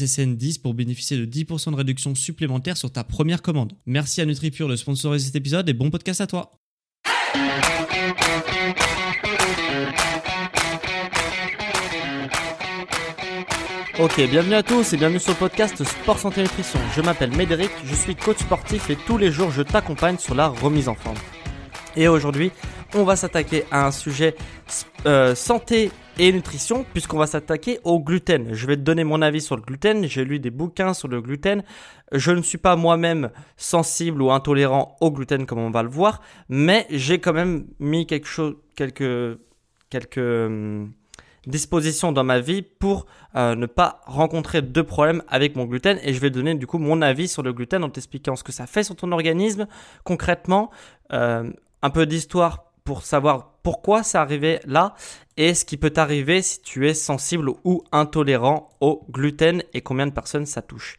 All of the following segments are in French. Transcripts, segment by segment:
SSN10 pour bénéficier de 10% de réduction supplémentaire sur ta première commande. Merci à NutriPure de sponsoriser cet épisode et bon podcast à toi. Ok, bienvenue à tous et bienvenue sur le podcast Sport Santé Nutrition. Je m'appelle Médéric, je suis coach sportif et tous les jours je t'accompagne sur la remise en forme. Et aujourd'hui, on va s'attaquer à un sujet euh, santé et nutrition puisqu'on va s'attaquer au gluten. Je vais te donner mon avis sur le gluten, j'ai lu des bouquins sur le gluten. Je ne suis pas moi-même sensible ou intolérant au gluten comme on va le voir, mais j'ai quand même mis quelque chose quelques quelques hum, dispositions dans ma vie pour euh, ne pas rencontrer de problèmes avec mon gluten et je vais donner du coup mon avis sur le gluten en t'expliquant ce que ça fait sur ton organisme concrètement, euh, un peu d'histoire pour savoir pourquoi c'est arrivé là et ce qui peut t'arriver si tu es sensible ou intolérant au gluten et combien de personnes ça touche.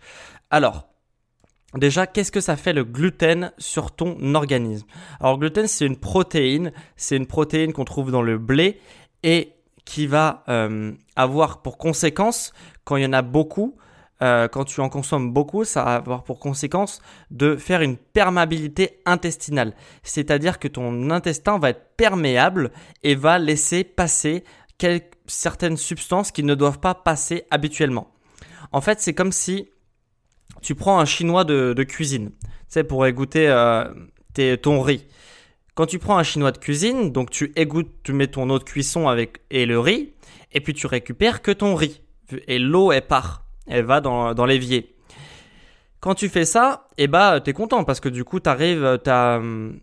Alors, Déjà, qu'est-ce que ça fait le gluten sur ton organisme? Alors, gluten, c'est une protéine. C'est une protéine qu'on trouve dans le blé et qui va euh, avoir pour conséquence, quand il y en a beaucoup, euh, quand tu en consommes beaucoup, ça va avoir pour conséquence de faire une perméabilité intestinale. C'est-à-dire que ton intestin va être perméable et va laisser passer certaines substances qui ne doivent pas passer habituellement. En fait, c'est comme si tu prends un chinois de, cuisine, tu sais, pour égoutter euh, ton riz. Quand tu prends un chinois de cuisine, donc tu égouttes, tu mets ton eau de cuisson avec et le riz, et puis tu récupères que ton riz. Et l'eau, elle part elle va dans, l'évier. Quand tu fais ça, eh bah, tu es content parce que du coup, tu arrives, tu as hum,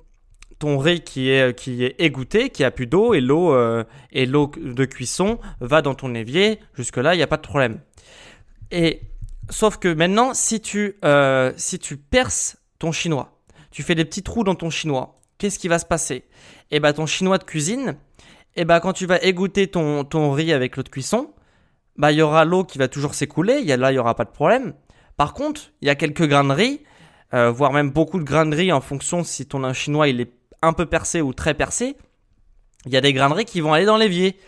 ton riz qui est, qui est égoutté, qui a plus d'eau et l'eau euh, de cuisson va dans ton évier. Jusque-là, il n'y a pas de problème. Et sauf que maintenant, si tu, euh, si tu perces ton chinois, tu fais des petits trous dans ton chinois, qu'est-ce qui va se passer? Eh bah, ton chinois de cuisine, eh bah, quand tu vas égoutter ton, ton riz avec l'eau de cuisson, bah, il y aura l'eau qui va toujours s'écouler. Y a, là, il n'y aura pas de problème. Par contre, il y a quelques graineries, euh, voire même beaucoup de graineries en fonction si ton chinois il est un peu percé ou très percé. Il y a des graineries qui vont aller dans l'évier.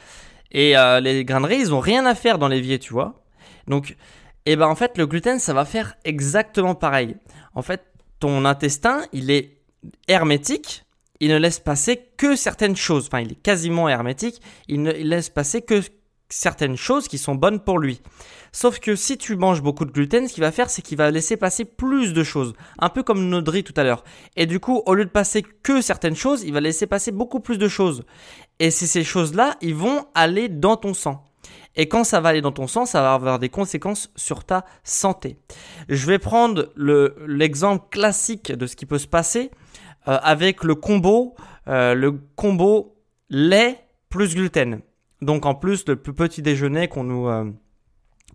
Et euh, les graineries, ils ont rien à faire dans l'évier, tu vois. Donc, et eh ben en fait, le gluten, ça va faire exactement pareil. En fait, ton intestin, il est hermétique. Il ne laisse passer que certaines choses. Enfin, il est quasiment hermétique. Il ne laisse passer que certaines choses qui sont bonnes pour lui. Sauf que si tu manges beaucoup de gluten, ce qu'il va faire, c'est qu'il va laisser passer plus de choses. Un peu comme notre riz tout à l'heure. Et du coup, au lieu de passer que certaines choses, il va laisser passer beaucoup plus de choses. Et ces choses-là, ils vont aller dans ton sang. Et quand ça va aller dans ton sang, ça va avoir des conséquences sur ta santé. Je vais prendre l'exemple classique de ce qui peut se passer euh, avec le combo, euh, le combo lait plus gluten. Donc en plus, le petit déjeuner qu'on nous, euh,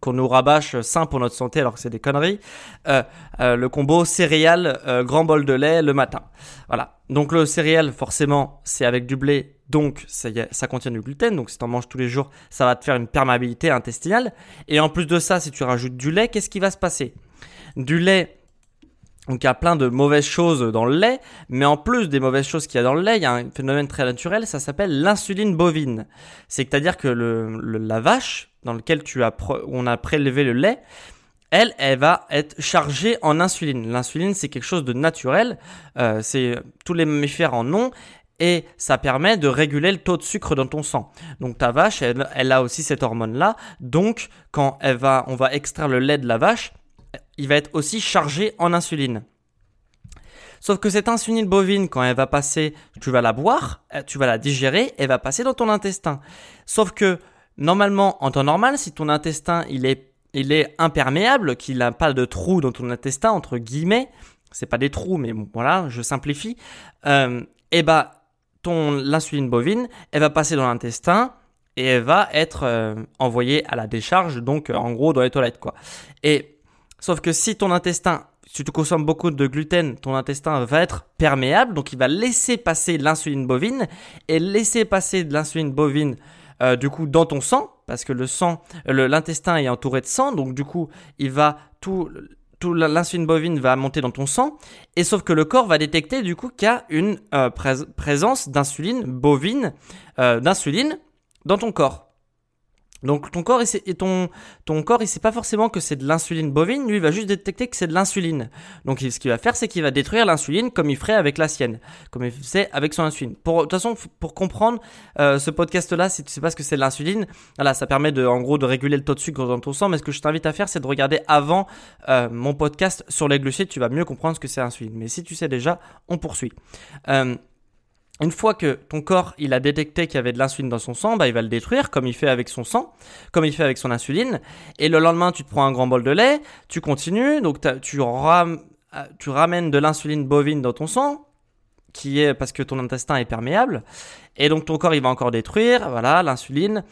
nous rabâche sain pour notre santé alors que c'est des conneries, euh, euh, le combo céréales, grand bol de lait le matin. Voilà. Donc le céréal, forcément, c'est avec du blé, donc ça, ça contient du gluten. Donc si tu en manges tous les jours, ça va te faire une perméabilité intestinale. Et en plus de ça, si tu rajoutes du lait, qu'est-ce qui va se passer? Du lait donc il y a plein de mauvaises choses dans le lait, mais en plus des mauvaises choses qu'il y a dans le lait, il y a un phénomène très naturel, ça s'appelle l'insuline bovine. C'est-à-dire que le, la vache dans laquelle tu on a prélevé le lait, elle, elle va être chargée en insuline. L'insuline, c'est quelque chose de naturel, euh, c'est tous les mammifères en ont, et ça permet de réguler le taux de sucre dans ton sang. Donc ta vache, elle, a aussi cette hormone-là. Donc quand elle va, on va extraire le lait de la vache, il va être aussi chargé en insuline. Sauf que cette insuline bovine, quand elle va passer, tu vas la boire, euh, tu vas la digérer, elle va passer dans ton intestin. Sauf que normalement, en temps normal, si ton intestin il est, il est imperméable, qu'il n'a pas de trou dans ton intestin entre guillemets, c'est pas des trous, mais voilà, je simplifie. Euh, et bah ton l'insuline bovine, elle va passer dans l'intestin et elle va être euh, envoyée à la décharge, donc en gros dans les toilettes quoi. Et sauf que si ton intestin si tu consommes beaucoup de gluten, ton intestin va être perméable, donc il va laisser passer l'insuline bovine et laisser passer de l'insuline bovine euh, du coup dans ton sang, parce que le sang, l'intestin est entouré de sang, donc du coup l'insuline bovine va monter dans ton sang, et sauf que le corps va détecter du coup qu'il y a une euh, présence d'insuline bovine, euh, d'insuline dans ton corps. Donc ton corps, et ton, ton corps, il sait pas forcément que c'est de l'insuline bovine, lui il va juste détecter que c'est de l'insuline. Donc ce qu'il va faire, c'est qu'il va détruire l'insuline comme il ferait avec la sienne, comme il faisait avec son insuline. Pour, de toute façon, pour comprendre euh, ce podcast-là, si tu sais pas ce que c'est de l'insuline, voilà, ça permet de, en gros, de réguler le taux de sucre dans ton sang. Mais ce que je t'invite à faire, c'est de regarder avant euh, mon podcast sur les glucides, tu vas mieux comprendre ce que c'est l'insuline. Mais si tu sais déjà, on poursuit. Euh, une fois que ton corps il a détecté qu'il y avait de l'insuline dans son sang, bah, il va le détruire comme il fait avec son sang, comme il fait avec son insuline. Et le lendemain, tu te prends un grand bol de lait, tu continues, donc tu, ram tu ramènes de l'insuline bovine dans ton sang, qui est parce que ton intestin est perméable. Et donc ton corps il va encore détruire, voilà, l'insuline.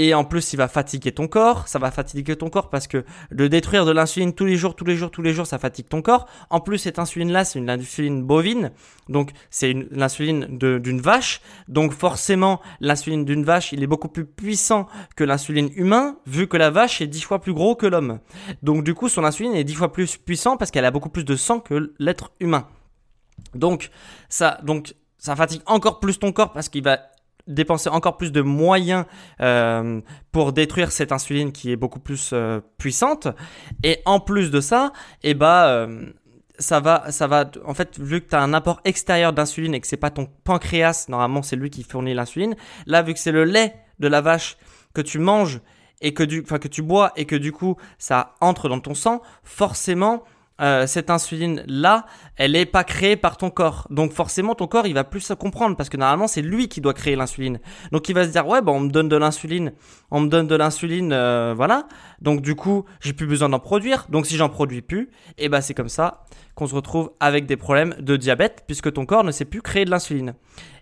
Et en plus, il va fatiguer ton corps. Ça va fatiguer ton corps parce que de détruire de l'insuline tous les jours, tous les jours, tous les jours, ça fatigue ton corps. En plus, cette insuline-là, c'est une insuline bovine. Donc, c'est l'insuline d'une vache. Donc, forcément, l'insuline d'une vache, il est beaucoup plus puissant que l'insuline humain, vu que la vache est dix fois plus gros que l'homme. Donc, du coup, son insuline est dix fois plus puissant parce qu'elle a beaucoup plus de sang que l'être humain. Donc, ça, donc, ça fatigue encore plus ton corps parce qu'il va dépenser encore plus de moyens euh, pour détruire cette insuline qui est beaucoup plus euh, puissante. Et en plus de ça, eh bah, ça va, ça va, en fait, vu que tu as un apport extérieur d'insuline et que c'est pas ton pancréas, normalement c'est lui qui fournit l'insuline, là, vu que c'est le lait de la vache que tu manges et que du, enfin, que tu bois et que du coup ça entre dans ton sang, forcément, euh, cette insuline là, elle est pas créée par ton corps. Donc forcément ton corps il va plus se comprendre parce que normalement c'est lui qui doit créer l'insuline. Donc il va se dire ouais bon on me donne de l'insuline, on me donne de l'insuline, euh, voilà. Donc du coup j'ai plus besoin d'en produire. Donc si j'en produis plus, et eh ben c'est comme ça qu'on se retrouve avec des problèmes de diabète puisque ton corps ne sait plus créer de l'insuline.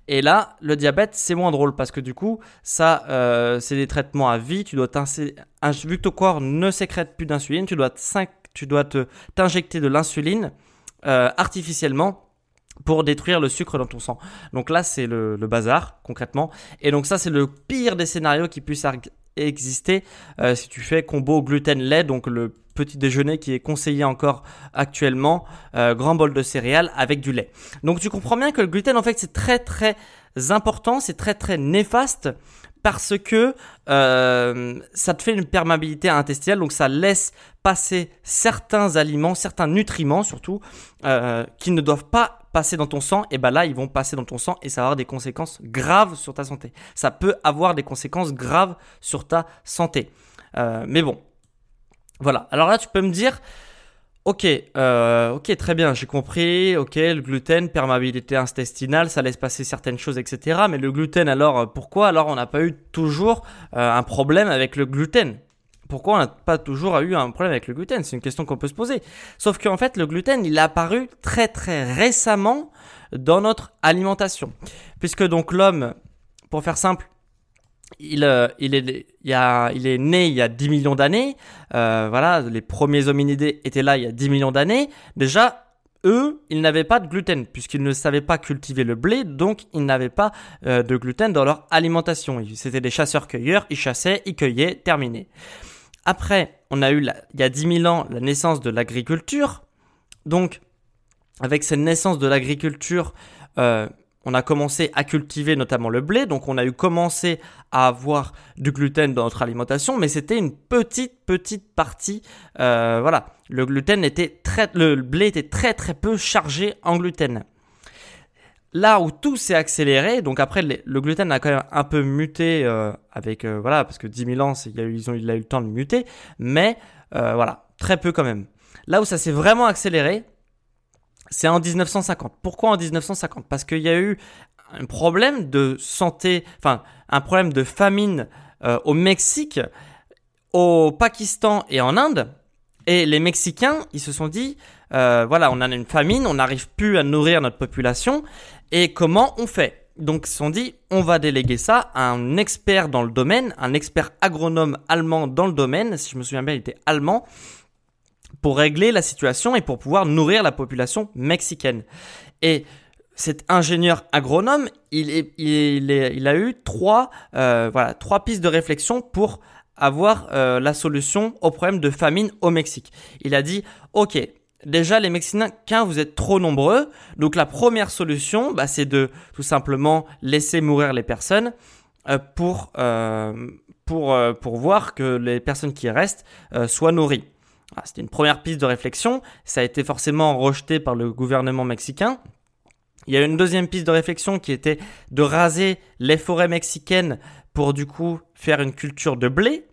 Et là, le diabète, c'est moins drôle parce que du coup, ça, euh, c'est des traitements à vie. Tu dois vu que ton corps ne sécrète plus d'insuline, tu dois tu dois te t'injecter de l'insuline euh, artificiellement pour détruire le sucre dans ton sang. Donc là, c'est le, bazar, concrètement. Et donc ça, c'est le pire des scénarios qui puissent exister euh, si tu fais combo gluten-lait, donc le petit déjeuner qui est conseillé encore actuellement, euh, grand bol de céréales avec du lait. Donc tu comprends bien que le gluten, en fait, c'est très très important, c'est très très néfaste parce que euh, ça te fait une perméabilité intestinale, donc ça laisse passer certains aliments, certains nutriments surtout, euh, qui ne doivent pas passer dans ton sang, et ben là ils vont passer dans ton sang et ça va avoir des conséquences graves sur ta santé. Ça peut avoir des conséquences graves sur ta santé. Euh, mais bon, voilà. Alors là tu peux me dire, Ok, euh, ok, très bien, j'ai compris. Ok, le gluten, perméabilité intestinale, ça laisse passer certaines choses, etc. Mais le gluten, alors euh, pourquoi alors on n'a pas eu toujours euh, un problème avec le gluten? Pourquoi on n'a pas toujours eu un problème avec le gluten? C'est une question qu'on peut se poser. Sauf qu'en fait, le gluten, il est apparu très très récemment dans notre alimentation, puisque donc l'homme, pour faire simple, il, euh, il, est, il, est né il y a 10 millions d'années. Euh, voilà, les premiers hominidés étaient là il y a 10 millions d'années. Déjà, eux, ils n'avaient pas de gluten puisqu'ils ne savaient pas cultiver le blé, donc ils n'avaient pas euh, de gluten dans leur alimentation. C'était des chasseurs-cueilleurs, ils chassaient, ils cueillaient, terminé. Après, on a eu il y a 10 000 ans la naissance de l'agriculture. Donc, avec cette naissance de l'agriculture, euh, on a commencé à cultiver notamment le blé, donc on a eu commencé à avoir du gluten dans notre alimentation, mais c'était une petite petite partie. Euh, voilà, le gluten était le blé était très très peu chargé en gluten. là où tout s'est accéléré, donc après le gluten a quand même un peu muté euh, avec euh, voilà parce que 10 000 ans, il a, eu, ils a eu le temps de muter, mais voilà très peu quand même. Là où ça s'est vraiment accéléré, c'est en 1950. Pourquoi en 1950 Parce qu'il y a eu un problème de santé, enfin un problème de famine au Mexique, au Pakistan et en Inde. Et les Mexicains, ils se sont dit, voilà, on a une famine, on n'arrive plus à nourrir notre population, et comment on fait? Donc ils se sont dit, on va déléguer ça à un expert dans le domaine, un expert agronome allemand dans le domaine, si je me souviens bien, il était allemand, pour régler la situation et pour pouvoir nourrir la population mexicaine. Et cet ingénieur agronome, il, est, il, est, il a eu trois, euh, voilà, trois pistes de réflexion pour avoir euh, la solution au problème de famine au Mexique. Il a dit, ok, Déjà, les Mexicains, vous êtes trop nombreux. Donc la première solution, bah, c'est de tout simplement laisser mourir les personnes euh, pour, euh, pour, euh, pour voir que les personnes qui restent soient nourries. Ah, c'était une première piste de réflexion. Ça a été forcément rejeté par le gouvernement mexicain. Il y a une deuxième piste de réflexion qui était de raser les forêts mexicaines pour du coup faire une culture de blé.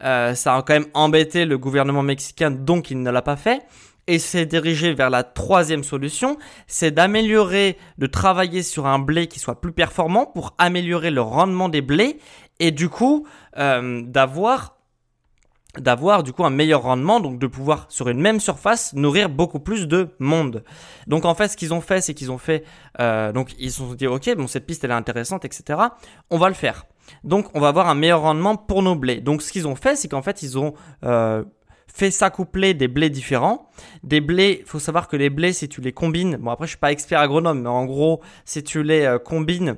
ça a quand même embêté le gouvernement mexicain, donc il ne l'a pas fait et s'est dirigé vers la troisième solution, c'est d'améliorer, de travailler sur un blé qui soit plus performant pour améliorer le rendement des blés et du coup euh, d'avoir d'avoir du coup un meilleur rendement, donc de pouvoir sur une même surface nourrir beaucoup plus de monde. Donc en fait, ce qu'ils ont fait, c'est qu'ils ont fait, euh, donc ils se sont dit ok, bon cette piste elle est intéressante, etc. On va le faire. Donc on va avoir un meilleur rendement pour nos blés. Donc ce qu'ils ont fait, c'est qu'en fait ils ont euh, fait s'accoupler des blés différents. Des blés, faut savoir que les blés, si tu les combines, bon après je suis pas expert agronome, mais en gros, si tu les euh, combines,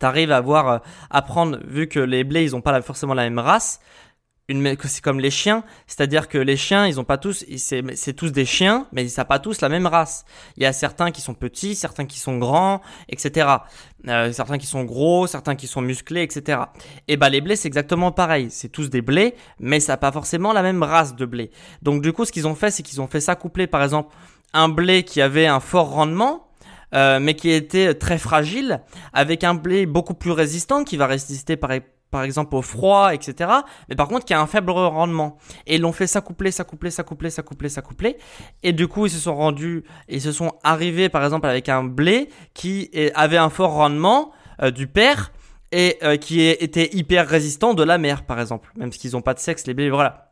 tu arrives à voir, euh, à prendre, vu que les blés, ils ont pas forcément la même race, c'est comme les chiens, c'est-à-dire que les chiens, ils ont pas tous, c'est tous des chiens, mais ils n'ont pas tous la même race. Il y a certains qui sont petits, certains qui sont grands, etc. Euh, certains qui sont gros, certains qui sont musclés, etc. Et bah les blés, c'est exactement pareil. C'est tous des blés, mais ça n'a pas forcément la même race de blé. Donc du coup, ce qu'ils ont fait, c'est qu'ils ont fait s'accoupler, par exemple, un blé qui avait un fort rendement, euh, mais qui était très fragile, avec un blé beaucoup plus résistant, qui va résister par, par exemple au froid, etc. Mais par contre qui a un faible rendement. Et ils l'ont fait s'accoupler, s'accoupler, s'accoupler, s'accoupler, s'accoupler. Et du coup ils se sont rendus, ils se sont arrivés par exemple avec un blé qui avait un fort rendement euh, du père et euh, qui était hyper résistant de la mère par exemple. Même s'ils n'ont pas de sexe les blés, voilà.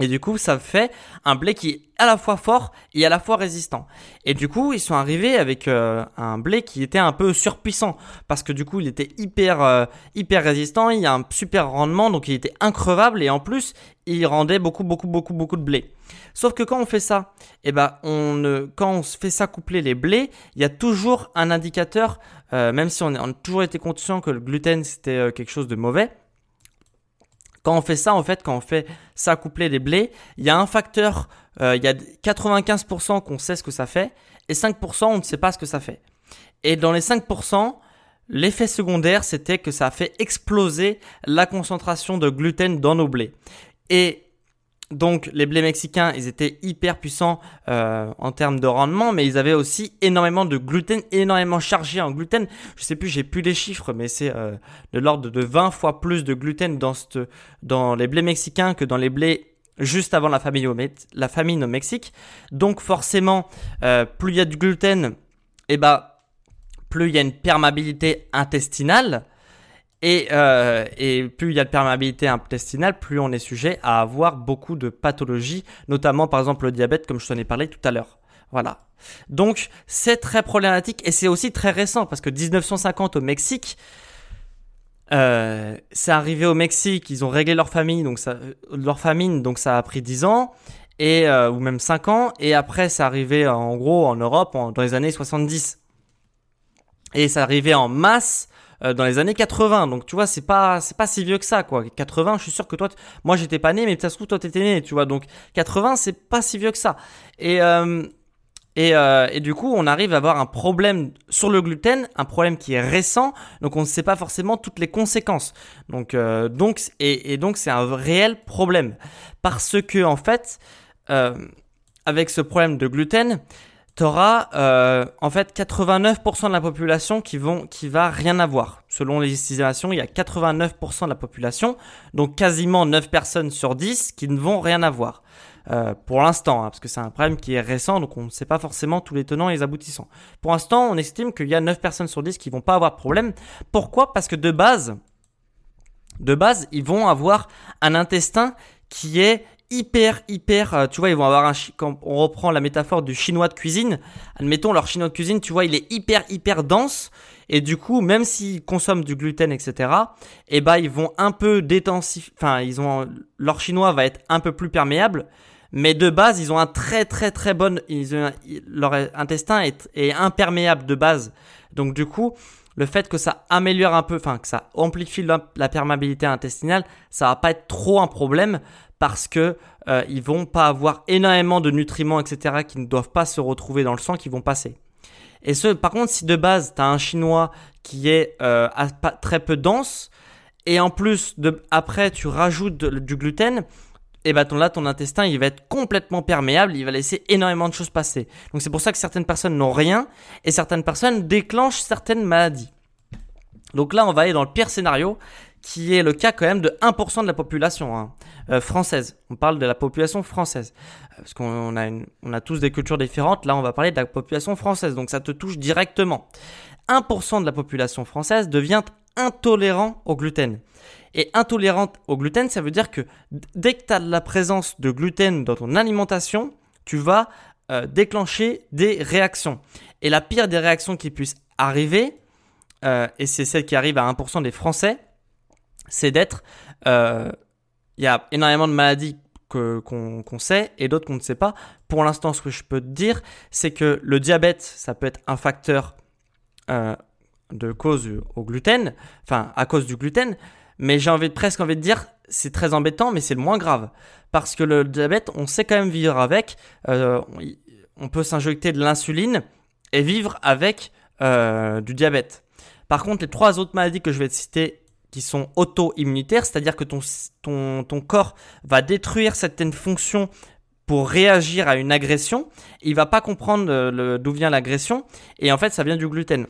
Et du coup, ça fait un blé qui est à la fois fort et à la fois résistant. Et du coup, ils sont arrivés avec euh, un blé qui était un peu surpuissant parce que du coup, il était hyper euh, hyper résistant, il a un super rendement, donc il était increvable et en plus, il rendait beaucoup beaucoup beaucoup beaucoup de blé. Sauf que quand on fait ça, eh ben on quand on fait s'accoupler les blés, il y a toujours un indicateur, euh, même si on a toujours été conscient que le gluten c'était quelque chose de mauvais quand on fait ça, en fait, quand on fait s'accoupler des blés, il y a un facteur, euh, il y a 95% qu'on sait ce que ça fait et 5% on ne sait pas ce que ça fait. Et dans les 5%, l'effet secondaire, c'était que ça a fait exploser la concentration de gluten dans nos blés. Et donc les blés mexicains, ils étaient hyper puissants euh, en termes de rendement, mais ils avaient aussi énormément de gluten, énormément chargé en gluten. Je sais plus, j'ai plus les chiffres, mais c'est euh, de l'ordre de 20 fois plus de gluten dans, les blés mexicains que dans les blés juste avant la famine au, Mexique. Donc forcément, euh, plus il y a du gluten, eh ben, plus il y a une perméabilité intestinale. Euh, et, plus il y a de perméabilité intestinale, plus on est sujet à avoir beaucoup de pathologies, notamment par exemple le diabète, comme je t'en ai parlé tout à l'heure. Voilà. Donc c'est très problématique et c'est aussi très récent parce que 1950 au Mexique, euh, c'est arrivé au Mexique, ils ont réglé leur famille, donc ça, leur famine, donc ça a pris 10 ans et euh, ou même 5 ans et après c'est arrivé en gros en Europe dans les années 70 et c'est arrivé en masse euh, dans les années 80. Donc tu vois, c'est pas c'est pas si vieux que ça quoi. 80, je suis sûr que toi moi j'étais pas né mais peut-être que toi t'étais né, tu vois. Donc 80, c'est pas si vieux que ça. Et euh, et, euh, et, du coup, on arrive à avoir un problème sur le gluten, un problème qui est récent, donc on ne sait pas forcément toutes les conséquences. Donc, donc et, donc c'est un réel problème parce que en fait, avec ce problème de gluten, tu auras euh, en fait 89% de la population qui, vont, qui va rien avoir. Selon les estimations, il y a 89% de la population, donc quasiment 9 personnes sur 10 qui ne vont rien avoir. Euh, pour l'instant, hein, parce que c'est un problème qui est récent, donc on ne sait pas forcément tous les tenants et les aboutissants. Pour l'instant, on estime qu'il y a 9 personnes sur 10 qui vont pas avoir de problème. Pourquoi? Parce que de base, de base, ils vont avoir un intestin qui est hyper, hyper, euh, tu vois, ils vont avoir un, quand on reprend la métaphore du chinois de cuisine, admettons leur chinois de cuisine, tu vois, il est hyper, hyper dense, et du coup, même s'ils consomment du gluten, etc., eh ben, ils vont un peu détensifier, enfin, ils ont, leur chinois va être un peu plus perméable, mais de base, ils ont un très, très, très bon, ils ont, leur intestin est, est imperméable de base. Donc, du coup, le fait que ça améliore un peu, enfin que ça amplifie la, perméabilité intestinale, ça va pas être trop un problème parce que euh, ils vont pas avoir énormément de nutriments, etc., qui ne doivent pas se retrouver dans le sang, qui vont passer. Et ce, par contre, si de base, tu as un chinois qui est euh, très peu dense, et en plus, de, après, tu rajoutes du gluten, et bah ton, là, ton intestin, il va être complètement perméable, il va laisser énormément de choses passer. Donc c'est pour ça que certaines personnes n'ont rien, et certaines personnes déclenchent certaines maladies. Donc là, on va aller dans le pire scénario, qui est le cas quand même de 1% de la population hein, euh, française. On parle de la population française. Euh, parce qu'on a, on a tous des cultures différentes. Là, on va parler de la population française. Donc ça te touche directement. 1% de la population française devient intolérant au gluten. Et intolérante au gluten, ça veut dire que dès que tu as la présence de gluten dans ton alimentation, tu vas euh, déclencher des réactions. Et la pire des réactions qui puissent arriver, et c'est celle qui arrive à 1% des Français, c'est d'être... Euh, il y a énormément de maladies qu'on sait et d'autres qu'on ne sait pas. Pour l'instant, ce que je peux te dire, c'est que le diabète, ça peut être un facteur euh, de cause au gluten, enfin à cause du gluten, mais j'ai presque envie de dire, c'est très embêtant, mais c'est le moins grave. Parce que le diabète, on sait quand même vivre avec, euh, on peut s'injecter de l'insuline et vivre avec du diabète. Par contre, les trois autres maladies que je vais te citer qui sont auto-immunitaires, c'est-à-dire que ton, ton, ton corps va détruire certaines fonctions pour réagir à une agression. Il va pas comprendre euh, d'où vient l'agression et en fait ça vient du gluten.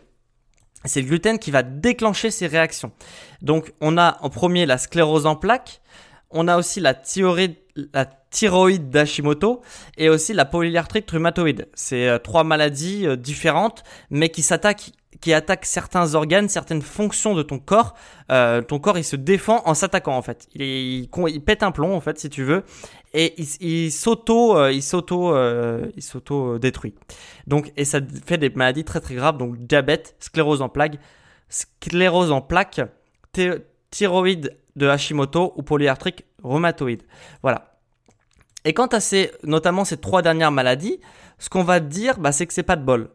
C'est le gluten qui va déclencher ces réactions. Donc on a en premier la sclérose en plaques, on a aussi la thyroïde, la thyroïde d'Hashimoto et aussi la polyarthrite rhumatoïde. C'est euh, trois maladies euh, différentes mais qui s'attaquent qui attaque certains organes, certaines fonctions de ton corps. Euh, ton corps, il se défend en s'attaquant en fait. Il, pète un plomb en fait, si tu veux, et il, s'auto, il s'auto, il s'auto détruit. Donc, et ça fait des maladies très très graves. Donc, diabète, sclérose en plaques, sclérose en plaques, thyroïde de Hashimoto ou polyarthrite rhumatoïde. Voilà. Et quant à ces, notamment ces trois dernières maladies, ce qu'on va dire, bah, c'est que c'est pas de bol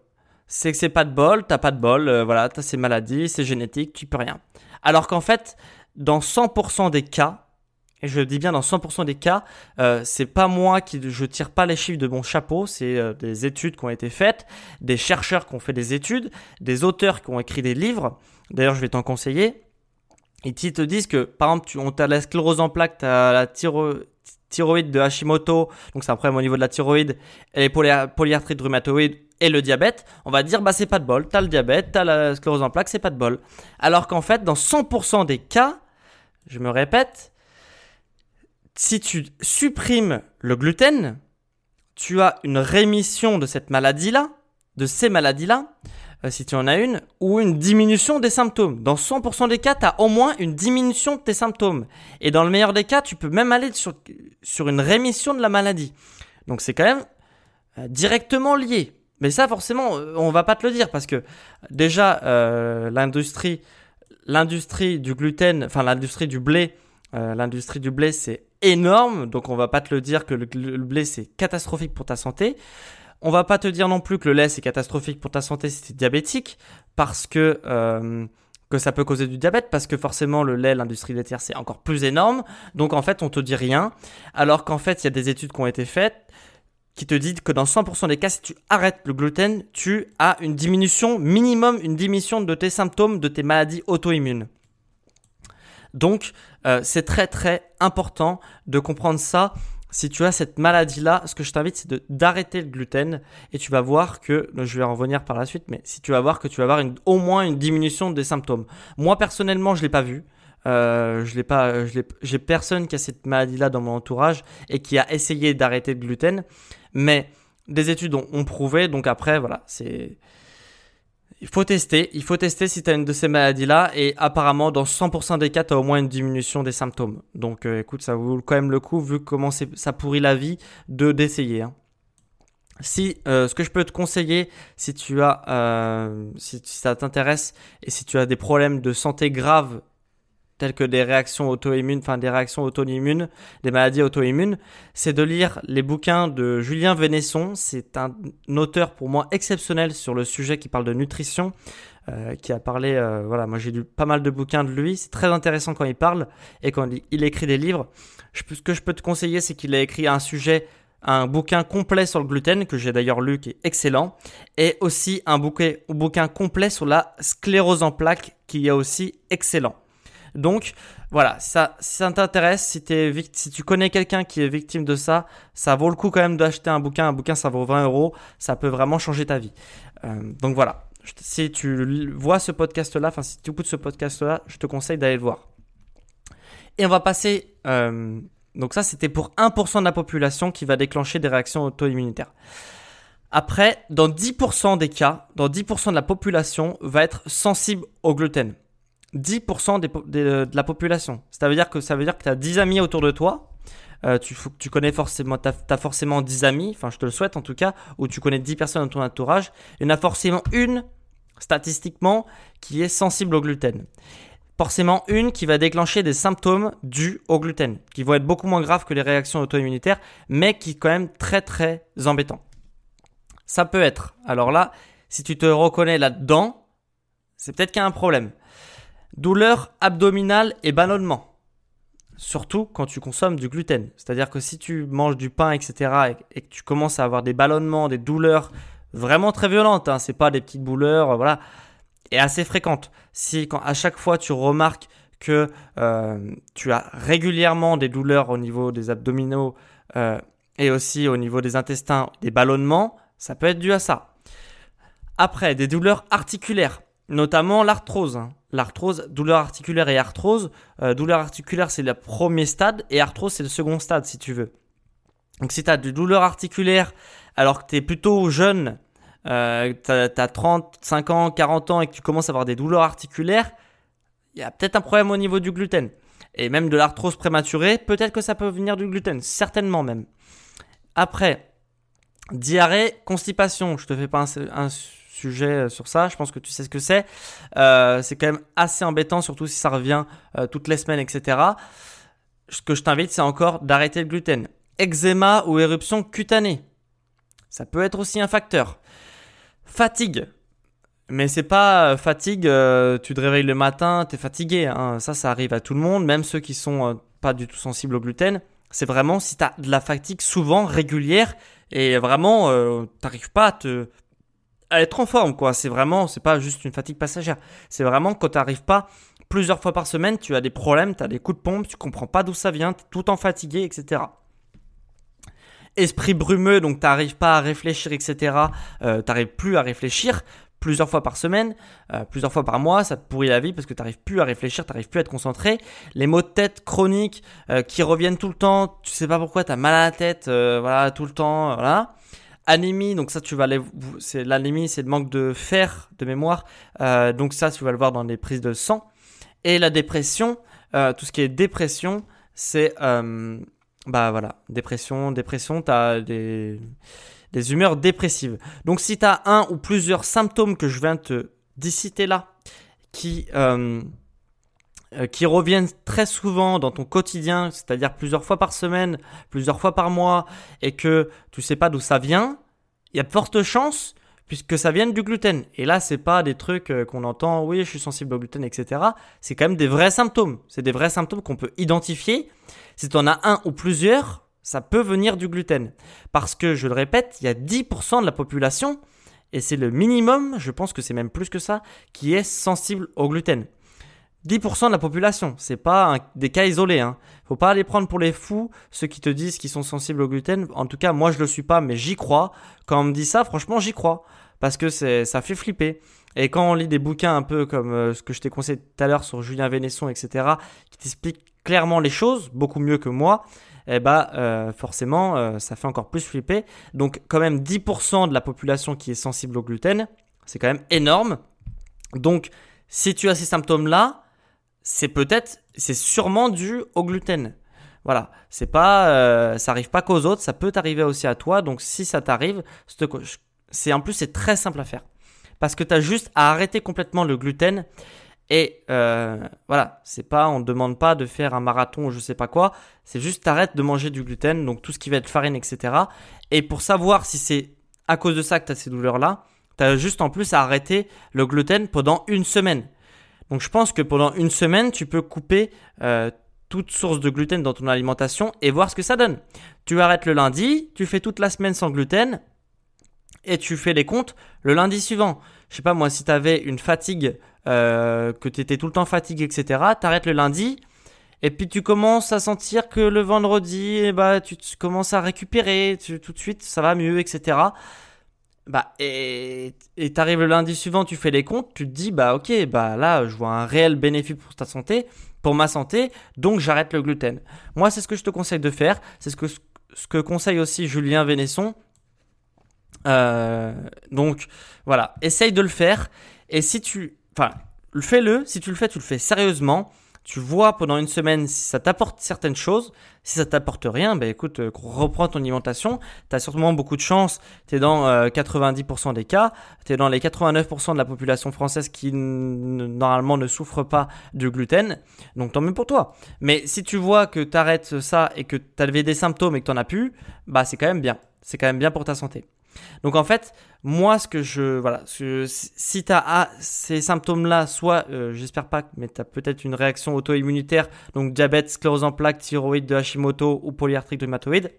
c'est que c'est pas de bol, t'as pas de bol, euh, voilà, t'as ces maladies, c'est génétique, tu peux rien. Alors qu'en fait, dans 100% des cas, et je dis bien dans 100% des cas, euh, c'est pas moi qui je tire pas les chiffres de mon chapeau, c'est euh, des études qui ont été faites, des chercheurs qui ont fait des études, des auteurs qui ont écrit des livres. D'ailleurs, je vais t'en conseiller. Et ils te disent que, par exemple, tu, t'a la sclérose en plaques, t'as la thyroïde de Hashimoto, donc c'est un problème au niveau de la thyroïde, et les polyarthrite rhumatoïde et le diabète, on va dire bah c'est pas de bol, t'as le diabète, t'as la sclérose en plaques, c'est pas de bol. Alors qu'en fait, dans 100% des cas, je me répète, si tu supprimes le gluten, tu as une rémission de cette maladie-là, de ces maladies-là, euh, si tu en as une, ou une diminution des symptômes. Dans 100% des cas, tu as au moins une diminution de tes symptômes. Et dans le meilleur des cas, tu peux même aller sur, une rémission de la maladie. Donc c'est quand même euh, directement lié. Mais ça, forcément, euh, on va pas te le dire parce que déjà, l'industrie, l'industrie du gluten, enfin l'industrie du blé, l'industrie du blé, c'est énorme. Donc, on va pas te le dire que le, blé, c'est catastrophique pour ta santé. On va pas te dire non plus que le lait, c'est catastrophique pour ta santé si tu es diabétique parce que, que ça peut causer du diabète parce que forcément, le lait, l'industrie laitière, c'est encore plus énorme. Donc, en fait, on te dit rien. Alors qu'en fait, il y a des études qui ont été faites qui te dit que dans 100% des cas, si tu arrêtes le gluten, tu as une diminution, minimum une diminution de tes symptômes, de tes maladies auto-immunes. Donc, euh, c'est très très important de comprendre ça si tu as cette maladie-là, ce que je t'invite, c'est d'arrêter le gluten et tu vas voir que, je vais en revenir par la suite, mais si tu vas voir que tu vas avoir au moins une diminution des symptômes. Moi, personnellement, je ne l'ai pas vu. Euh, je l'ai pas, j'ai personne qui a cette maladie-là dans mon entourage et qui a essayé d'arrêter le gluten, mais des études ont prouvé. Donc après, voilà, c'est il faut tester, il faut tester si tu as une de ces maladies-là et apparemment dans 100% des cas, tu as au moins une diminution des symptômes. Donc euh, écoute, ça vaut quand même le coup vu comment ça pourrit la vie de d'essayer. Hein. Si euh, ce que je peux te conseiller, si tu as, euh, si ça t'intéresse et si tu as des problèmes de santé graves telles que des réactions auto-immunes, enfin des réactions auto-immunes, des maladies auto-immunes, c'est de lire les bouquins de Julien Vénesson. C'est un auteur pour moi exceptionnel sur le sujet qui parle de nutrition, euh, qui a parlé, euh, voilà, moi j'ai lu pas mal de bouquins de lui. C'est très intéressant quand il parle et quand il écrit des livres. ce que je peux te conseiller, c'est qu'il a écrit un sujet un bouquin complet sur le gluten que j'ai d'ailleurs lu qui est excellent et aussi un bouquin, bouquin complet sur la sclérose en plaques qui est aussi excellent. Donc voilà, ça, si ça t'intéresse, si, tu connais quelqu'un qui est victime de ça, ça vaut le coup quand même d'acheter un bouquin. Un bouquin, ça vaut 20 euros. Ça peut vraiment changer ta vie. Euh, donc voilà, si tu vois ce podcast-là, enfin si tu écoutes ce podcast-là, je te conseille d'aller le voir. Et on va passer... Euh, donc ça, c'était pour 1% de la population qui va déclencher des réactions auto-immunitaires. Après, dans 10% des cas, dans 10% de la population va être sensible au gluten. 10% de la population. Ça veut dire que ça veut dire que tu as 10 amis autour de toi. Euh, tu, connais forcément, tu as, forcément 10 amis, enfin je te le souhaite en tout cas, ou tu connais 10 personnes dans ton entourage. Il y en a forcément une, statistiquement, qui est sensible au gluten. Forcément une qui va déclencher des symptômes dus au gluten, qui vont être beaucoup moins graves que les réactions auto-immunitaires, mais qui sont quand même très très embêtants. Ça peut être, alors là, si tu te reconnais là-dedans, c'est peut-être qu'il y a un problème. Douleur abdominale et ballonnement. Surtout quand tu consommes du gluten. C'est-à-dire que si tu manges du pain, etc., et, que tu commences à avoir des ballonnements, des douleurs vraiment très violentes, hein, c'est pas des petites douleurs, voilà, et assez fréquentes. Si à chaque fois tu remarques que euh, tu as régulièrement des douleurs au niveau des abdominaux euh, et aussi au niveau des intestins, des ballonnements, ça peut être dû à ça. Après, des douleurs articulaires, notamment l'arthrose. Hein l'arthrose, douleur articulaire et arthrose. Euh, douleur articulaire, c'est le premier stade et arthrose, c'est le second stade, si tu veux. Donc, si tu as de douleur articulaire alors que tu es plutôt jeune, euh, tu as, 35 ans, 40 ans et que tu commences à avoir des douleurs articulaires, il y a peut-être un problème au niveau du gluten. Et même de l'arthrose prématurée, peut-être que ça peut venir du gluten, certainement même. Après, diarrhée, constipation. Je te fais pas un sujet euh, sur ça. Je pense que tu sais ce que c'est. Euh, c'est quand même assez embêtant, surtout si ça revient euh, toutes les semaines, etc. Ce que je t'invite, c'est encore d'arrêter le gluten. Eczéma ou éruption cutanée. Ça peut être aussi un facteur. Fatigue. Mais c'est pas fatigue, tu te réveilles le matin, tu es fatigué. Hein. Ça, ça arrive à tout le monde, même ceux qui sont pas du tout sensibles au gluten. C'est vraiment si tu as de la fatigue souvent régulière et vraiment tu n'arrives pas à te à être en forme, quoi. C'est vraiment, c'est pas juste une fatigue passagère. C'est vraiment quand tu n'arrives pas plusieurs fois par semaine, tu as des problèmes, tu as des coups de pompe, tu comprends pas d'où ça vient, tu es tout temps fatigué, etc. Esprit brumeux, donc tu n'arrives pas à réfléchir, etc. Euh, tu n'arrives plus à réfléchir plusieurs fois par semaine, euh, plusieurs fois par mois, ça te pourrit la vie parce que tu n'arrives plus à réfléchir, tu n'arrives plus à être concentré. Les maux de tête chroniques euh, qui reviennent tout le temps, tu sais pas pourquoi, tu as mal à la tête, voilà, tout le temps, voilà. Anémie, donc ça tu vas aller, c'est l'anémie, c'est le manque de fer, de mémoire, euh, donc ça tu vas le voir dans les prises de sang. Et la dépression, euh, tout ce qui est dépression, c'est, euh, bah voilà, dépression, dépression, tu as des, des humeurs dépressives. Donc si tu as un ou plusieurs symptômes que je viens te disciter là, qui qui reviennent très souvent dans ton quotidien, c'est-à-dire plusieurs fois par semaine, plusieurs fois par mois, et que tu sais pas d'où ça vient, il y a de fortes chances puisque ça vienne du gluten. Et là, c'est pas des trucs euh, qu'on entend, oui, je suis sensible au gluten, etc. C'est quand même des vrais symptômes. C'est des vrais symptômes qu'on peut identifier. Si tu en as un ou plusieurs, ça peut venir du gluten. Parce que, je le répète, il y a 10% de la population, et c'est le minimum, je pense que c'est même plus que ça, qui est sensible au gluten. 10% de la population, c'est pas des cas isolés. Hein. Faut pas les prendre pour les fous, ceux qui te disent qu'ils sont sensibles au gluten. En tout cas, moi je le suis pas, mais j'y crois. Quand on me dit ça, franchement, j'y crois parce que ça fait flipper. Et quand on lit des bouquins un peu comme euh, ce que je t'ai conseillé tout à l'heure sur Julien Vénesson, etc., qui t'expliquent clairement les choses, beaucoup mieux que moi, eh euh, forcément euh, ça fait encore plus flipper. Donc quand même 10% de la population qui est sensible au gluten, c'est quand même énorme. Donc si tu as ces symptômes-là, c'est peut-être, c'est sûrement dû au gluten. Voilà, c'est pas, ça arrive pas qu'aux autres, ça peut t'arriver aussi à toi. Donc si ça t'arrive, c'est en plus c'est très simple à faire parce que tu as juste à arrêter complètement le gluten. Et euh, voilà, c'est pas, on ne demande pas de faire un marathon ou je sais pas quoi. C'est juste t'arrêtes de manger du gluten, donc tout ce qui va être farine, etc. Et pour savoir si c'est à cause de ça que tu as ces douleurs-là, tu as juste en plus à arrêter le gluten pendant une semaine. Donc je pense que pendant une semaine, tu peux couper euh, toute source de gluten dans ton alimentation et voir ce que ça donne. Tu arrêtes le lundi, tu fais toute la semaine sans gluten, et tu fais les comptes le lundi suivant. Je sais pas moi, si tu avais une fatigue, euh, que tu étais tout le temps fatigué, etc., t'arrêtes le lundi, et puis tu commences à sentir que le vendredi, bah, tu, commences à récupérer, tout de suite ça va mieux, etc. Bah, et t'arrives le lundi suivant, tu fais les comptes, tu te dis, bah ok, bah là je vois un réel bénéfice pour ta santé, pour ma santé, donc j'arrête le gluten. Moi c'est ce que je te conseille de faire, c'est ce que, ce que conseille aussi Julien Vénesson, euh, donc voilà, essaye de le faire. Et si tu, enfin, fais-le. Si tu le fais, tu le fais sérieusement. Tu vois pendant une semaine si ça t'apporte certaines choses. Si ça t'apporte rien, ben écoute, euh, reprends ton alimentation. Tu as sûrement beaucoup de chance. Tu es dans 90% euh, des cas. Tu es dans les 89% de la population française qui normalement ne souffre pas du gluten. Donc tant mieux pour toi. Mais si tu vois que tu arrêtes ça et que tu avais des symptômes et que tu n'en as plus, bah c'est quand même bien. C'est quand même bien pour ta santé. Donc en fait, moi, ce que je. Voilà, si tu as ces symptômes-là, soit, euh, j'espère pas, mais tu as peut-être une réaction auto-immunitaire, donc diabète, sclérose en plaques, thyroïde de Hashimoto ou polyarthrite rhumatoïde.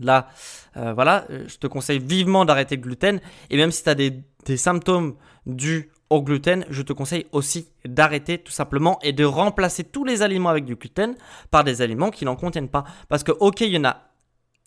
Là, euh, voilà, euh, je te conseille vivement d'arrêter le gluten. Et même si tu as des, des symptômes dus au gluten, je te conseille aussi d'arrêter tout simplement et de remplacer tous les aliments avec du gluten par des aliments qui n'en contiennent pas. Parce que, ok, il y en a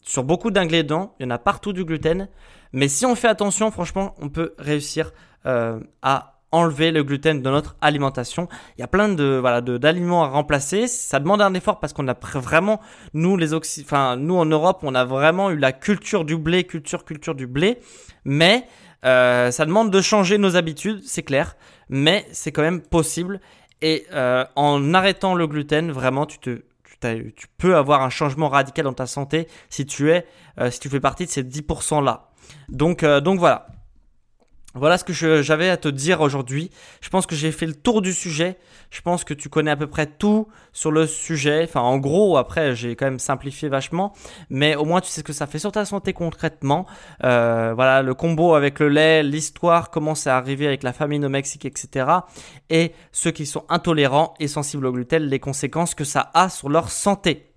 sur beaucoup d'ingrédients, il y en a partout du gluten. Mais si on fait attention, franchement, on peut réussir euh, à enlever le gluten de notre alimentation. Il y a plein de voilà d'aliments à remplacer. Ça demande un effort parce qu'on a vraiment nous les enfin nous en Europe, on a vraiment eu la culture du blé, culture culture du blé. Mais euh, ça demande de changer nos habitudes, c'est clair. Mais c'est quand même possible. Et euh, en arrêtant le gluten, vraiment, tu te tu peux avoir un changement radical dans ta santé si tu es, euh, si tu fais partie de ces 10% là. Donc, euh, donc voilà. Voilà ce que j'avais à te dire aujourd'hui. Je pense que j'ai fait le tour du sujet. Je pense que tu connais à peu près tout sur le sujet. Enfin, en gros, après, j'ai quand même simplifié vachement. Mais au moins, tu sais ce que ça fait sur ta santé concrètement. Euh, voilà, le combo avec le lait, l'histoire, comment c'est arrivé avec la famine au Mexique, etc. Et ceux qui sont intolérants et sensibles au gluten, les conséquences que ça a sur leur santé.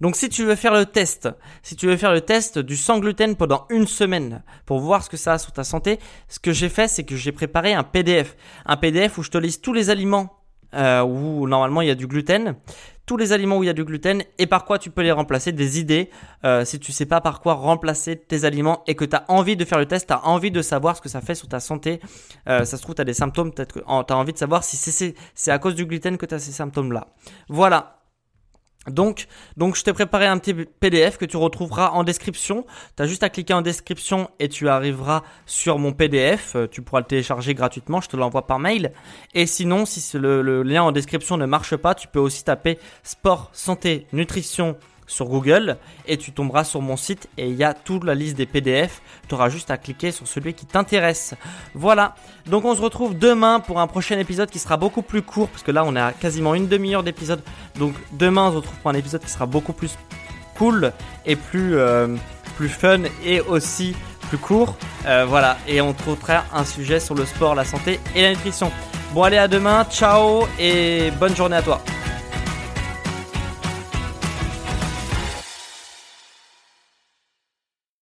Donc si tu veux faire le test, si tu veux faire le test du sans gluten pendant une semaine pour voir ce que ça a sur ta santé, ce que j'ai fait, c'est que j'ai préparé un PDF. Un PDF où je te liste tous les aliments euh, où normalement il y a du gluten, tous les aliments où il y a du gluten et par quoi tu peux les remplacer, des idées euh, si tu sais pas par quoi remplacer tes aliments et que tu as envie de faire le test, tu as envie de savoir ce que ça fait sur ta santé, euh, ça se trouve tu as des symptômes, peut-être que tu as envie de savoir si c'est à cause du gluten que tu as ces symptômes là. Voilà, donc, je t'ai préparé un petit PDF que tu retrouveras en description. Tu as juste à cliquer en description et tu arriveras sur mon PDF. Euh, tu pourras le télécharger gratuitement, je te l'envoie par mail. Et sinon, si le lien en description ne marche pas, tu peux aussi taper sport, santé, nutrition sur Google et tu tomberas sur mon site et il y a toute la liste des PDF. Tu auras juste à cliquer sur celui qui t'intéresse. Voilà. Donc on se retrouve demain pour un prochain épisode qui sera beaucoup plus court parce que là on a quasiment une demi-heure d'épisode. Donc demain on se retrouve pour un épisode qui sera beaucoup plus cool et plus, euh, plus fun et aussi plus court. Euh, voilà. Et on trouvera un sujet sur le sport, la santé et la nutrition. Bon allez à demain. Ciao et bonne journée à toi.